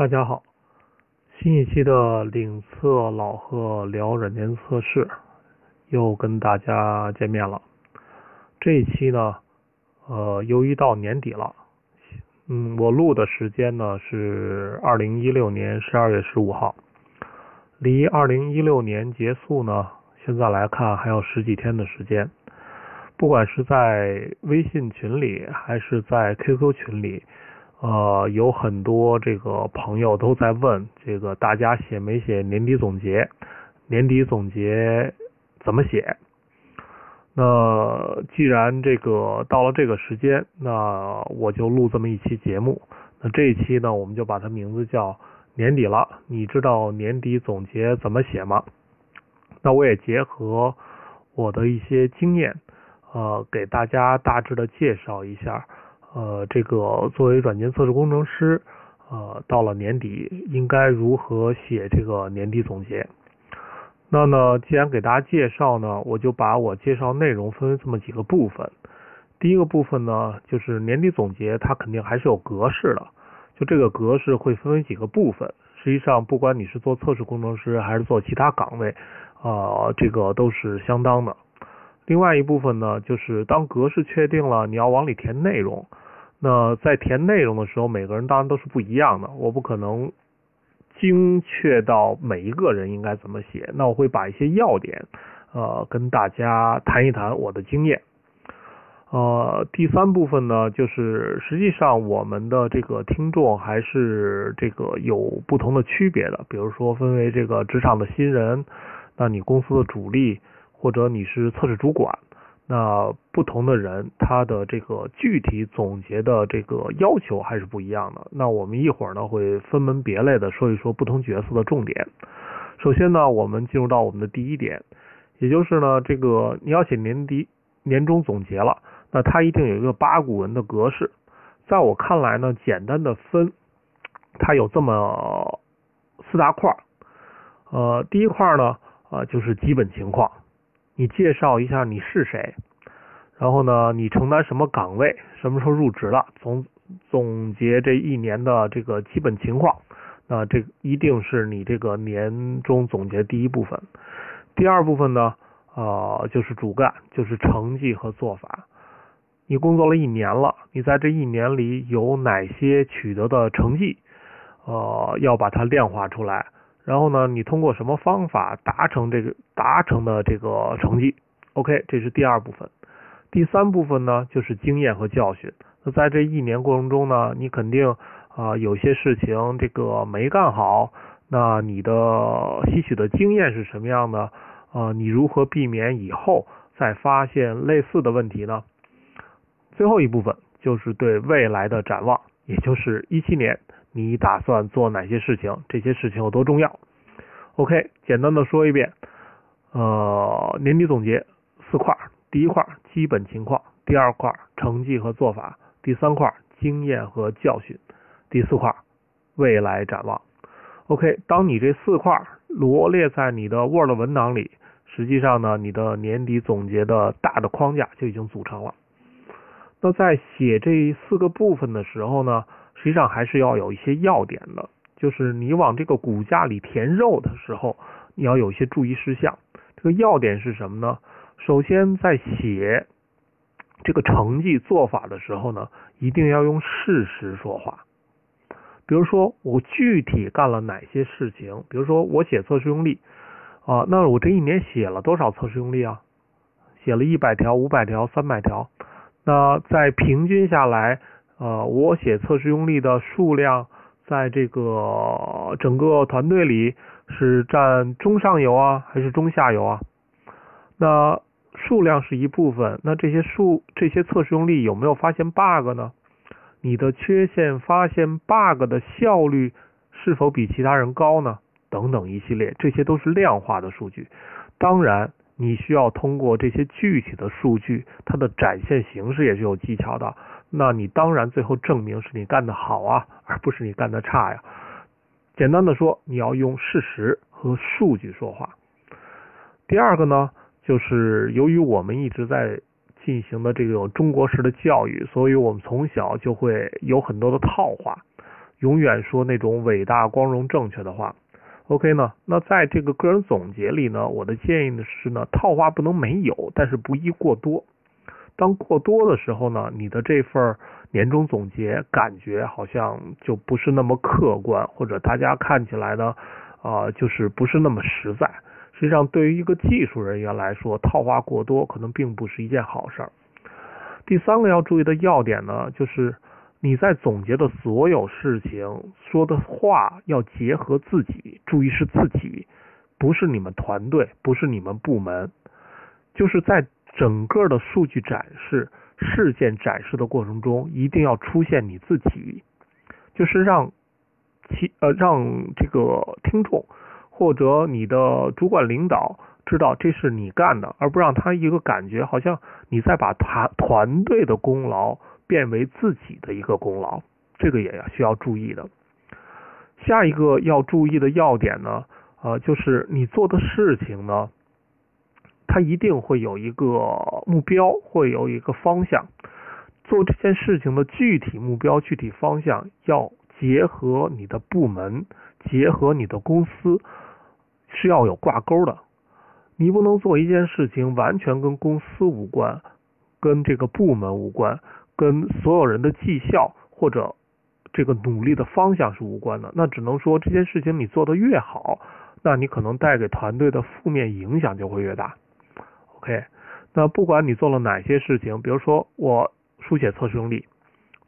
大家好，新一期的领测老贺聊软件测试又跟大家见面了。这一期呢，呃，由于到年底了，嗯，我录的时间呢是二零一六年十二月十五号，离二零一六年结束呢，现在来看还有十几天的时间。不管是在微信群里还是在 QQ 群里。呃，有很多这个朋友都在问，这个大家写没写年底总结？年底总结怎么写？那既然这个到了这个时间，那我就录这么一期节目。那这一期呢，我们就把它名字叫年底了，你知道年底总结怎么写吗？那我也结合我的一些经验，呃，给大家大致的介绍一下。呃，这个作为软件测试工程师，呃，到了年底应该如何写这个年底总结？那呢，既然给大家介绍呢，我就把我介绍内容分为这么几个部分。第一个部分呢，就是年底总结，它肯定还是有格式的，就这个格式会分为几个部分。实际上，不管你是做测试工程师还是做其他岗位，啊，这个都是相当的。另外一部分呢，就是当格式确定了，你要往里填内容。那在填内容的时候，每个人当然都是不一样的，我不可能精确到每一个人应该怎么写。那我会把一些要点，呃，跟大家谈一谈我的经验。呃，第三部分呢，就是实际上我们的这个听众还是这个有不同的区别的，比如说分为这个职场的新人，那你公司的主力。或者你是测试主管，那不同的人他的这个具体总结的这个要求还是不一样的。那我们一会儿呢会分门别类的说一说不同角色的重点。首先呢，我们进入到我们的第一点，也就是呢，这个你要写年底年终总结了，那它一定有一个八股文的格式。在我看来呢，简单的分，它有这么四大块儿。呃，第一块呢，啊，就是基本情况。你介绍一下你是谁，然后呢，你承担什么岗位，什么时候入职了，总总结这一年的这个基本情况，那这一定是你这个年终总结第一部分。第二部分呢，呃，就是主干，就是成绩和做法。你工作了一年了，你在这一年里有哪些取得的成绩，呃，要把它量化出来。然后呢，你通过什么方法达成这个达成的这个成绩？OK，这是第二部分。第三部分呢，就是经验和教训。那在这一年过程中呢，你肯定啊有些事情这个没干好，那你的吸取的经验是什么样的？啊，你如何避免以后再发现类似的问题呢？最后一部分就是对未来的展望，也就是一七年。你打算做哪些事情？这些事情有多重要？OK，简单的说一遍。呃，年底总结四块：第一块基本情况，第二块成绩和做法，第三块经验和教训，第四块未来展望。OK，当你这四块罗列在你的 Word 文档里，实际上呢，你的年底总结的大的框架就已经组成了。那在写这四个部分的时候呢？实际上还是要有一些要点的，就是你往这个骨架里填肉的时候，你要有一些注意事项。这个要点是什么呢？首先，在写这个成绩做法的时候呢，一定要用事实说话。比如说，我具体干了哪些事情？比如说，我写测试用例啊，那我这一年写了多少测试用例啊？写了一百条、五百条、三百条。那在平均下来。呃，我写测试用例的数量，在这个整个团队里是占中上游啊，还是中下游啊？那数量是一部分，那这些数这些测试用例有没有发现 bug 呢？你的缺陷发现 bug 的效率是否比其他人高呢？等等一系列，这些都是量化的数据。当然，你需要通过这些具体的数据，它的展现形式也是有技巧的。那你当然最后证明是你干得好啊，而不是你干得差呀。简单的说，你要用事实和数据说话。第二个呢，就是由于我们一直在进行的这种中国式的教育，所以我们从小就会有很多的套话。永远说那种伟大、光荣、正确的话。OK 呢？那在这个个人总结里呢，我的建议呢是呢，套话不能没有，但是不宜过多。当过多的时候呢，你的这份年终总结感觉好像就不是那么客观，或者大家看起来呢，啊，就是不是那么实在。实际上，对于一个技术人员来说，套话过多可能并不是一件好事儿。第三个要注意的要点呢，就是你在总结的所有事情说的话要结合自己，注意是自己，不是你们团队，不是你们部门，就是在整个的数据展示、事件展示的过程中，一定要出现你自己，就是让其呃让这个听众。或者你的主管领导知道这是你干的，而不让他一个感觉好像你在把团团队的功劳变为自己的一个功劳，这个也要需要注意的。下一个要注意的要点呢，呃，就是你做的事情呢，他一定会有一个目标，会有一个方向。做这件事情的具体目标、具体方向要结合你的部门，结合你的公司。是要有挂钩的，你不能做一件事情完全跟公司无关，跟这个部门无关，跟所有人的绩效或者这个努力的方向是无关的。那只能说这件事情你做的越好，那你可能带给团队的负面影响就会越大。OK，那不管你做了哪些事情，比如说我书写测试用例，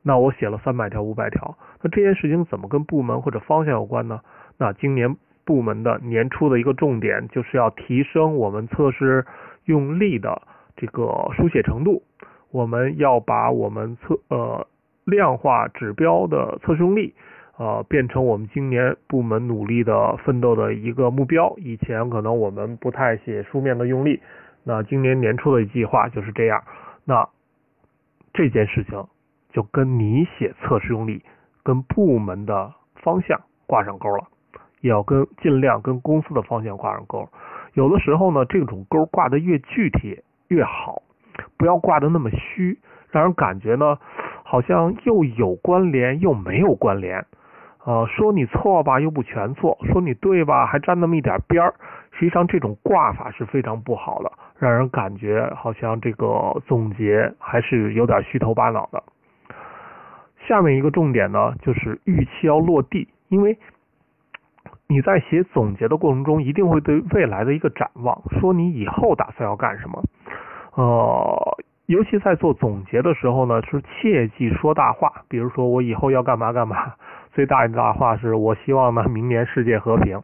那我写了三百条、五百条，那这件事情怎么跟部门或者方向有关呢？那今年。部门的年初的一个重点就是要提升我们测试用例的这个书写程度。我们要把我们测呃量化指标的测试用例呃变成我们今年部门努力的奋斗的一个目标。以前可能我们不太写书面的用例，那今年年初的计划就是这样。那这件事情就跟你写测试用例跟部门的方向挂上钩了。也要跟尽量跟公司的方向挂上钩，有的时候呢，这种钩挂的越具体越好，不要挂的那么虚，让人感觉呢好像又有关联又没有关联，呃，说你错吧又不全错，说你对吧还沾那么一点边儿，实际上这种挂法是非常不好的，让人感觉好像这个总结还是有点虚头巴脑的。下面一个重点呢，就是预期要落地，因为。你在写总结的过程中，一定会对未来的一个展望，说你以后打算要干什么。呃，尤其在做总结的时候呢，是切忌说大话。比如说，我以后要干嘛干嘛，最大的大话是我希望呢，明年世界和平。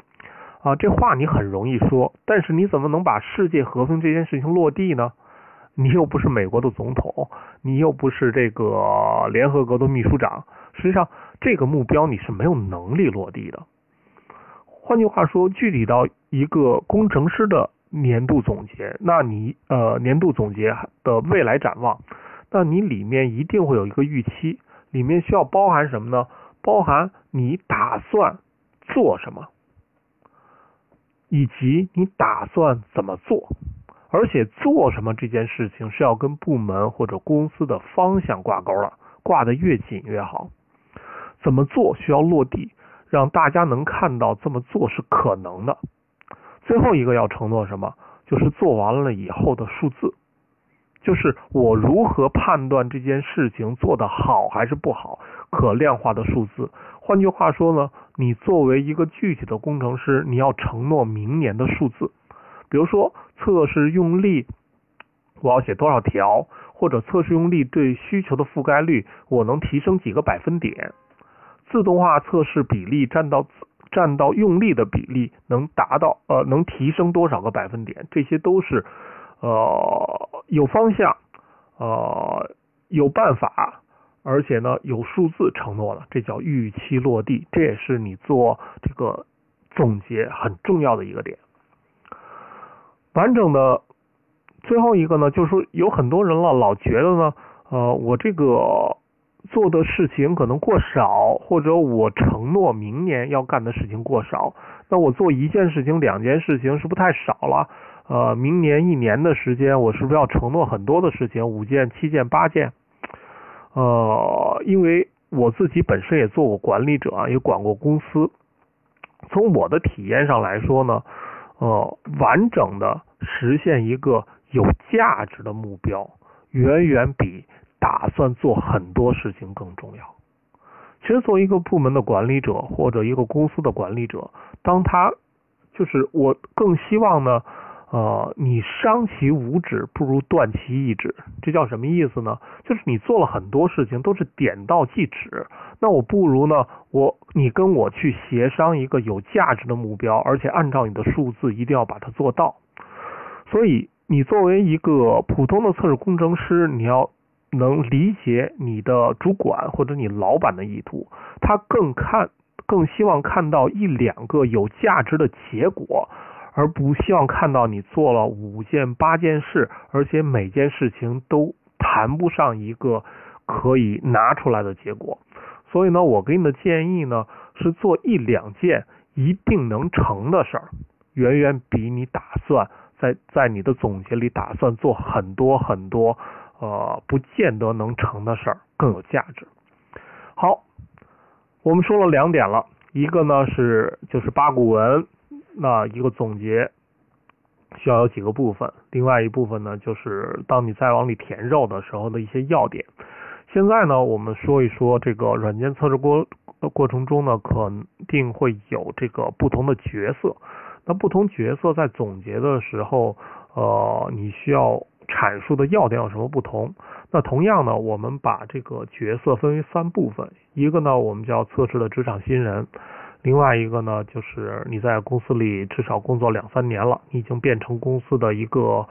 啊，这话你很容易说，但是你怎么能把世界和平这件事情落地呢？你又不是美国的总统，你又不是这个联合国的秘书长，实际上这个目标你是没有能力落地的。换句话说，具体到一个工程师的年度总结，那你呃年度总结的未来展望，那你里面一定会有一个预期，里面需要包含什么呢？包含你打算做什么，以及你打算怎么做，而且做什么这件事情是要跟部门或者公司的方向挂钩了，挂得越紧越好。怎么做需要落地。让大家能看到这么做是可能的。最后一个要承诺什么？就是做完了以后的数字，就是我如何判断这件事情做得好还是不好，可量化的数字。换句话说呢，你作为一个具体的工程师，你要承诺明年的数字。比如说测试用例，我要写多少条，或者测试用例对需求的覆盖率，我能提升几个百分点。自动化测试比例占到占到用力的比例能达到呃能提升多少个百分点？这些都是呃有方向呃有办法，而且呢有数字承诺了，这叫预期落地。这也是你做这个总结很重要的一个点。完整的最后一个呢，就是说有很多人了老觉得呢呃我这个。做的事情可能过少，或者我承诺明年要干的事情过少，那我做一件事情、两件事情是不是太少了？呃，明年一年的时间，我是不是要承诺很多的事情，五件、七件、八件？呃，因为我自己本身也做过管理者啊，也管过公司。从我的体验上来说呢，呃，完整的实现一个有价值的目标，远远比打算做很多事情更重要。其实，作为一个部门的管理者或者一个公司的管理者，当他就是我更希望呢。呃，你伤其五指不如断其一指，这叫什么意思呢？就是你做了很多事情都是点到即止，那我不如呢，我你跟我去协商一个有价值的目标，而且按照你的数字一定要把它做到。所以，你作为一个普通的测试工程师，你要能理解你的主管或者你老板的意图，他更看更希望看到一两个有价值的结果。而不希望看到你做了五件八件事，而且每件事情都谈不上一个可以拿出来的结果。所以呢，我给你的建议呢是做一两件一定能成的事儿，远远比你打算在在你的总结里打算做很多很多呃不见得能成的事儿更有价值。好，我们说了两点了，一个呢是就是八股文。那一个总结需要有几个部分，另外一部分呢，就是当你再往里填肉的时候的一些要点。现在呢，我们说一说这个软件测试过过程中呢，肯定会有这个不同的角色。那不同角色在总结的时候，呃，你需要阐述的要点有什么不同？那同样呢，我们把这个角色分为三部分，一个呢，我们叫测试的职场新人。另外一个呢，就是你在公司里至少工作两三年了，你已经变成公司的一个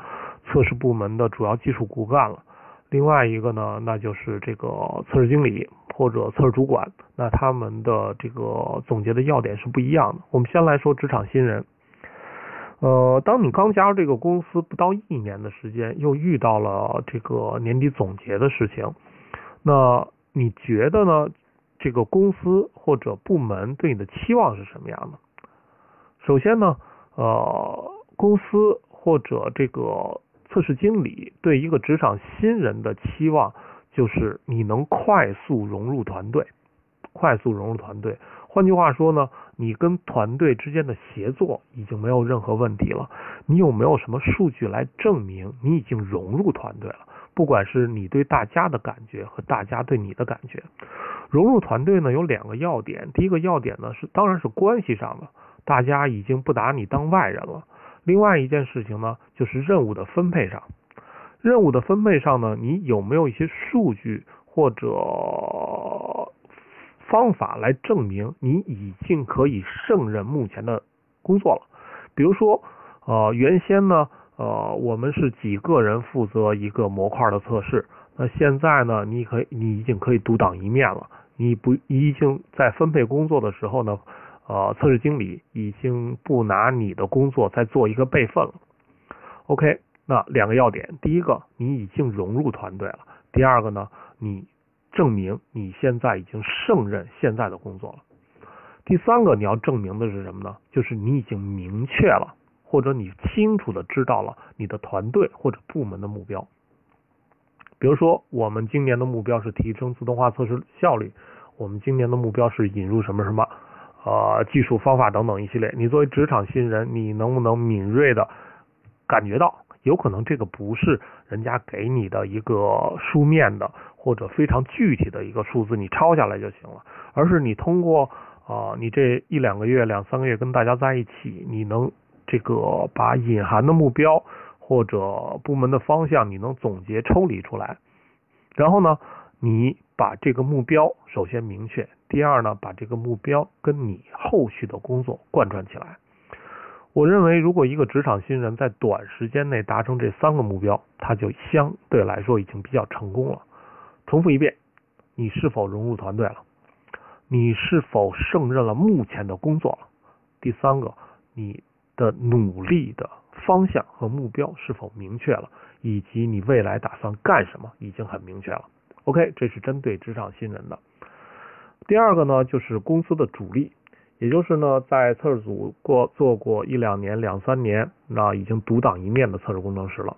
测试部门的主要技术骨干了。另外一个呢，那就是这个测试经理或者测试主管，那他们的这个总结的要点是不一样的。我们先来说职场新人，呃，当你刚加入这个公司不到一年的时间，又遇到了这个年底总结的事情，那你觉得呢？这个公司或者部门对你的期望是什么样的？首先呢，呃，公司或者这个测试经理对一个职场新人的期望就是你能快速融入团队，快速融入团队。换句话说呢，你跟团队之间的协作已经没有任何问题了。你有没有什么数据来证明你已经融入团队了？不管是你对大家的感觉和大家对你的感觉。融入团队呢有两个要点，第一个要点呢是当然是关系上的，大家已经不拿你当外人了。另外一件事情呢就是任务的分配上，任务的分配上呢，你有没有一些数据或者方法来证明你已经可以胜任目前的工作了？比如说，呃，原先呢，呃，我们是几个人负责一个模块的测试。那现在呢？你可以，你已经可以独当一面了。你不，已经在分配工作的时候呢，呃，测试经理已经不拿你的工作再做一个备份了。OK，那两个要点：第一个，你已经融入团队了；第二个呢，你证明你现在已经胜任现在的工作了。第三个，你要证明的是什么呢？就是你已经明确了，或者你清楚的知道了你的团队或者部门的目标。比如说，我们今年的目标是提升自动化测试效率，我们今年的目标是引入什么什么，呃，技术方法等等一系列。你作为职场新人，你能不能敏锐的感觉到，有可能这个不是人家给你的一个书面的或者非常具体的一个数字，你抄下来就行了，而是你通过啊，你这一两个月、两三个月跟大家在一起，你能这个把隐含的目标。或者部门的方向，你能总结抽离出来，然后呢，你把这个目标首先明确，第二呢，把这个目标跟你后续的工作贯穿起来。我认为，如果一个职场新人在短时间内达成这三个目标，他就相对来说已经比较成功了。重复一遍，你是否融入团队了？你是否胜任了目前的工作了？第三个，你的努力的。方向和目标是否明确了，以及你未来打算干什么已经很明确了。OK，这是针对职场新人的。第二个呢，就是公司的主力，也就是呢，在测试组过做过一两年、两三年，那已经独当一面的测试工程师了。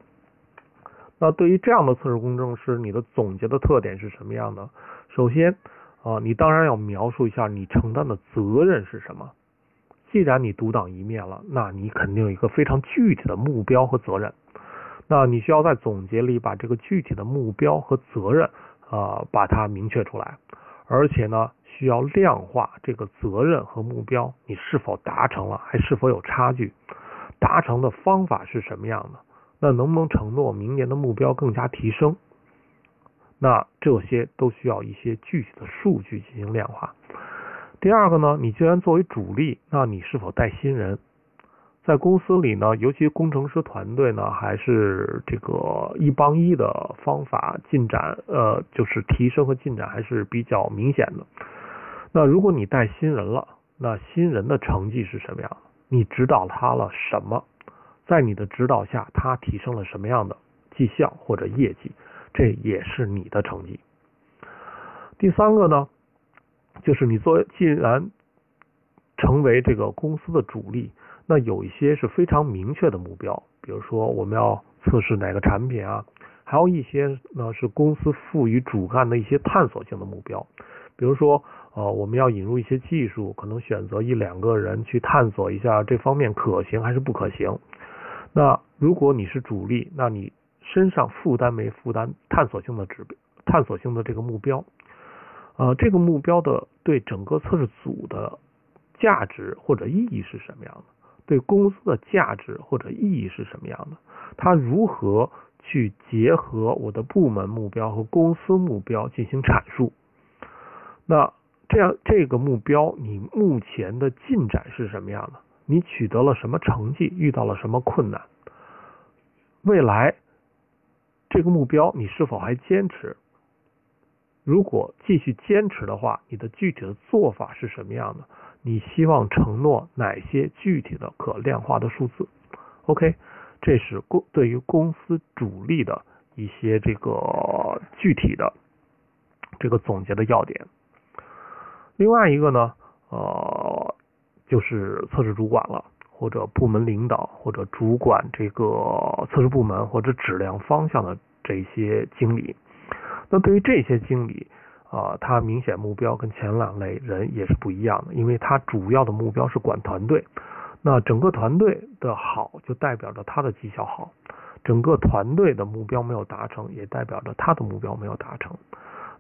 那对于这样的测试工程师，你的总结的特点是什么样的？首先，啊，你当然要描述一下你承担的责任是什么。既然你独当一面了，那你肯定有一个非常具体的目标和责任。那你需要在总结里把这个具体的目标和责任啊，把它明确出来，而且呢，需要量化这个责任和目标你是否达成了，还是否有差距，达成的方法是什么样的？那能不能承诺明年的目标更加提升？那这些都需要一些具体的数据进行量化。第二个呢，你既然作为主力，那你是否带新人？在公司里呢，尤其工程师团队呢，还是这个一帮一的方法进展，呃，就是提升和进展还是比较明显的。那如果你带新人了，那新人的成绩是什么样？你指导他了什么？在你的指导下，他提升了什么样的绩效或者业绩？这也是你的成绩。第三个呢，就是你做既然成为这个公司的主力，那有一些是非常明确的目标，比如说我们要测试哪个产品啊，还有一些呢是公司赋予主干的一些探索性的目标，比如说呃我们要引入一些技术，可能选择一两个人去探索一下这方面可行还是不可行。那如果你是主力，那你身上负担没负担探索性的指标、探索性的这个目标？呃，这个目标的对整个测试组的价值或者意义是什么样的？对公司的价值或者意义是什么样的？它如何去结合我的部门目标和公司目标进行阐述？那这样这个目标你目前的进展是什么样的？你取得了什么成绩？遇到了什么困难？未来？这个目标你是否还坚持？如果继续坚持的话，你的具体的做法是什么样的？你希望承诺哪些具体的可量化的数字？OK，这是公对于公司主力的一些这个具体的这个总结的要点。另外一个呢，呃，就是测试主管了。或者部门领导，或者主管这个测试部门或者质量方向的这些经理，那对于这些经理啊，他明显目标跟前两类人也是不一样的，因为他主要的目标是管团队，那整个团队的好就代表着他的绩效好，整个团队的目标没有达成，也代表着他的目标没有达成。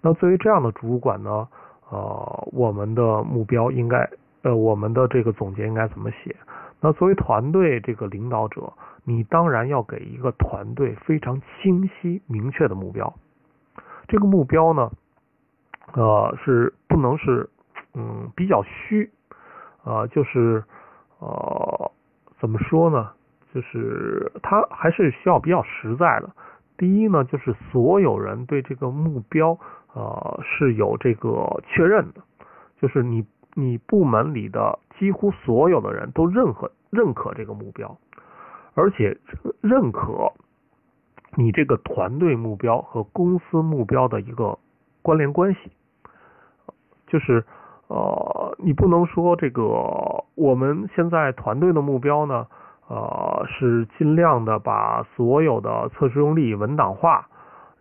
那作为这样的主管呢，呃，我们的目标应该，呃，我们的这个总结应该怎么写？那作为团队这个领导者，你当然要给一个团队非常清晰明确的目标。这个目标呢，呃，是不能是嗯比较虚，呃，就是呃怎么说呢？就是它还是需要比较实在的。第一呢，就是所有人对这个目标呃是有这个确认的，就是你。你部门里的几乎所有的人都认可认可这个目标，而且认可你这个团队目标和公司目标的一个关联关系。就是呃，你不能说这个我们现在团队的目标呢，呃，是尽量的把所有的测试用例文档化，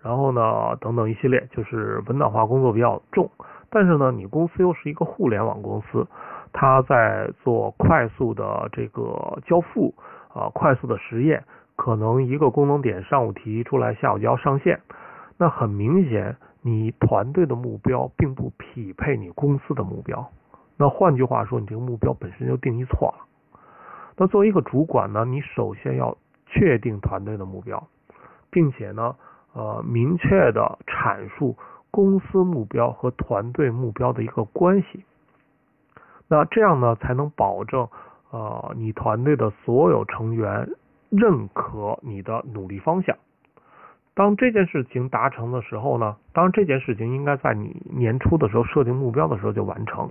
然后呢，等等一系列，就是文档化工作比较重。但是呢，你公司又是一个互联网公司，它在做快速的这个交付啊，快速的实验，可能一个功能点上午提出来，下午就要上线。那很明显，你团队的目标并不匹配你公司的目标。那换句话说，你这个目标本身就定义错了。那作为一个主管呢，你首先要确定团队的目标，并且呢，呃，明确的阐述。公司目标和团队目标的一个关系，那这样呢才能保证呃你团队的所有成员认可你的努力方向。当这件事情达成的时候呢，当然这件事情应该在你年初的时候设定目标的时候就完成。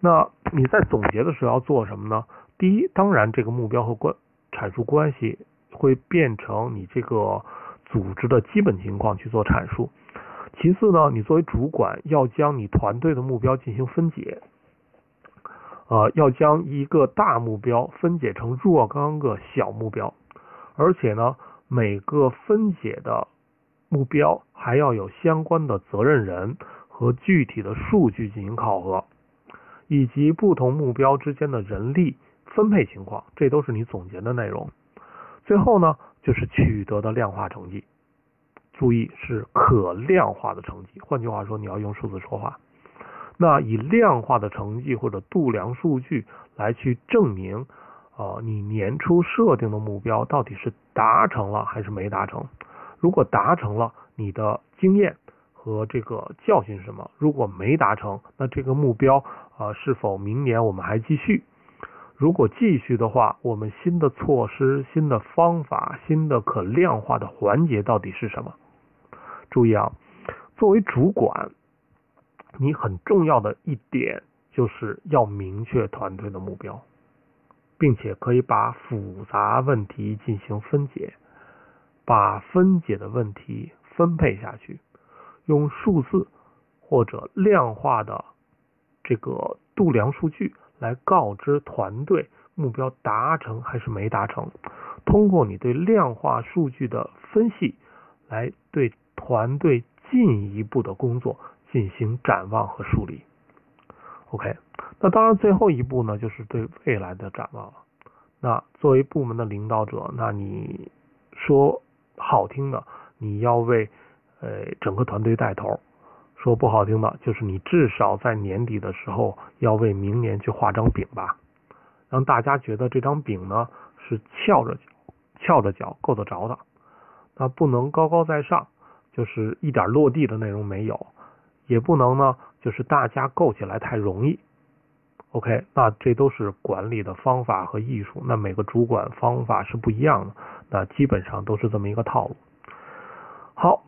那你在总结的时候要做什么呢？第一，当然这个目标和关阐述关系会变成你这个组织的基本情况去做阐述。其次呢，你作为主管要将你团队的目标进行分解，呃，要将一个大目标分解成若干个小目标，而且呢，每个分解的目标还要有相关的责任人和具体的数据进行考核，以及不同目标之间的人力分配情况，这都是你总结的内容。最后呢，就是取得的量化成绩。注意是可量化的成绩，换句话说，你要用数字说话。那以量化的成绩或者度量数据来去证明，呃，你年初设定的目标到底是达成了还是没达成？如果达成了，你的经验和这个教训是什么？如果没达成，那这个目标啊，是否明年我们还继续？如果继续的话，我们新的措施、新的方法、新的可量化的环节到底是什么？注意啊，作为主管。你很重要的一点就是要明确团队的目标，并且可以把复杂问题进行分解，把分解的问题分配下去，用数字或者量化的这个度量数据来告知团队目标达成还是没达成。通过你对量化数据的分析，来对团队进一步的工作。进行展望和梳理。OK，那当然最后一步呢，就是对未来的展望了。那作为部门的领导者，那你说好听的，你要为呃整个团队带头；说不好听的，就是你至少在年底的时候要为明年去画张饼吧，让大家觉得这张饼呢是翘着、翘着脚够得着的。那不能高高在上，就是一点落地的内容没有。也不能呢，就是大家够起来太容易。OK，那这都是管理的方法和艺术。那每个主管方法是不一样的，那基本上都是这么一个套路。好，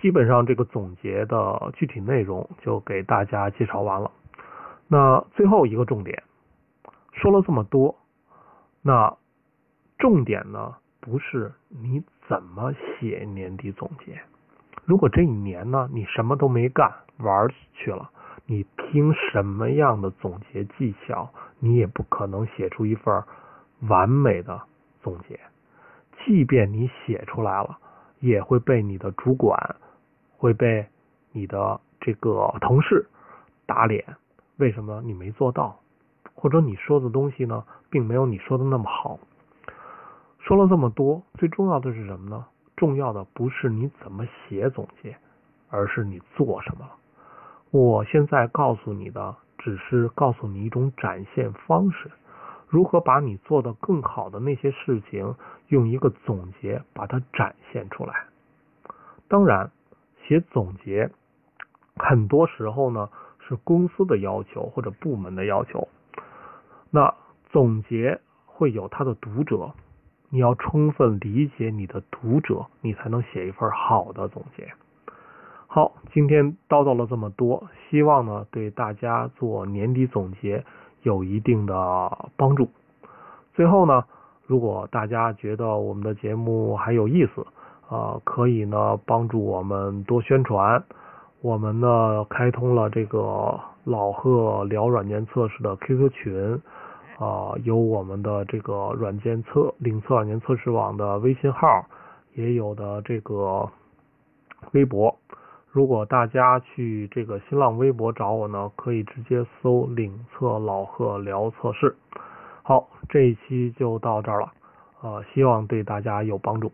基本上这个总结的具体内容就给大家介绍完了。那最后一个重点，说了这么多，那重点呢不是你怎么写年底总结。如果这一年呢，你什么都没干，玩去了，你听什么样的总结技巧，你也不可能写出一份完美的总结。即便你写出来了，也会被你的主管，会被你的这个同事打脸。为什么你没做到？或者你说的东西呢，并没有你说的那么好。说了这么多，最重要的是什么呢？重要的不是你怎么写总结，而是你做什么了。我现在告诉你的，只是告诉你一种展现方式，如何把你做的更好的那些事情，用一个总结把它展现出来。当然，写总结很多时候呢是公司的要求或者部门的要求，那总结会有它的读者。你要充分理解你的读者，你才能写一份好的总结。好，今天叨叨了这么多，希望呢对大家做年底总结有一定的帮助。最后呢，如果大家觉得我们的节目还有意思，啊，可以呢帮助我们多宣传。我们呢开通了这个老贺聊软件测试的 QQ 群。啊，有我们的这个软件测领测软件测试网的微信号，也有的这个微博。如果大家去这个新浪微博找我呢，可以直接搜“领测老贺聊测试”。好，这一期就到这儿了，呃，希望对大家有帮助。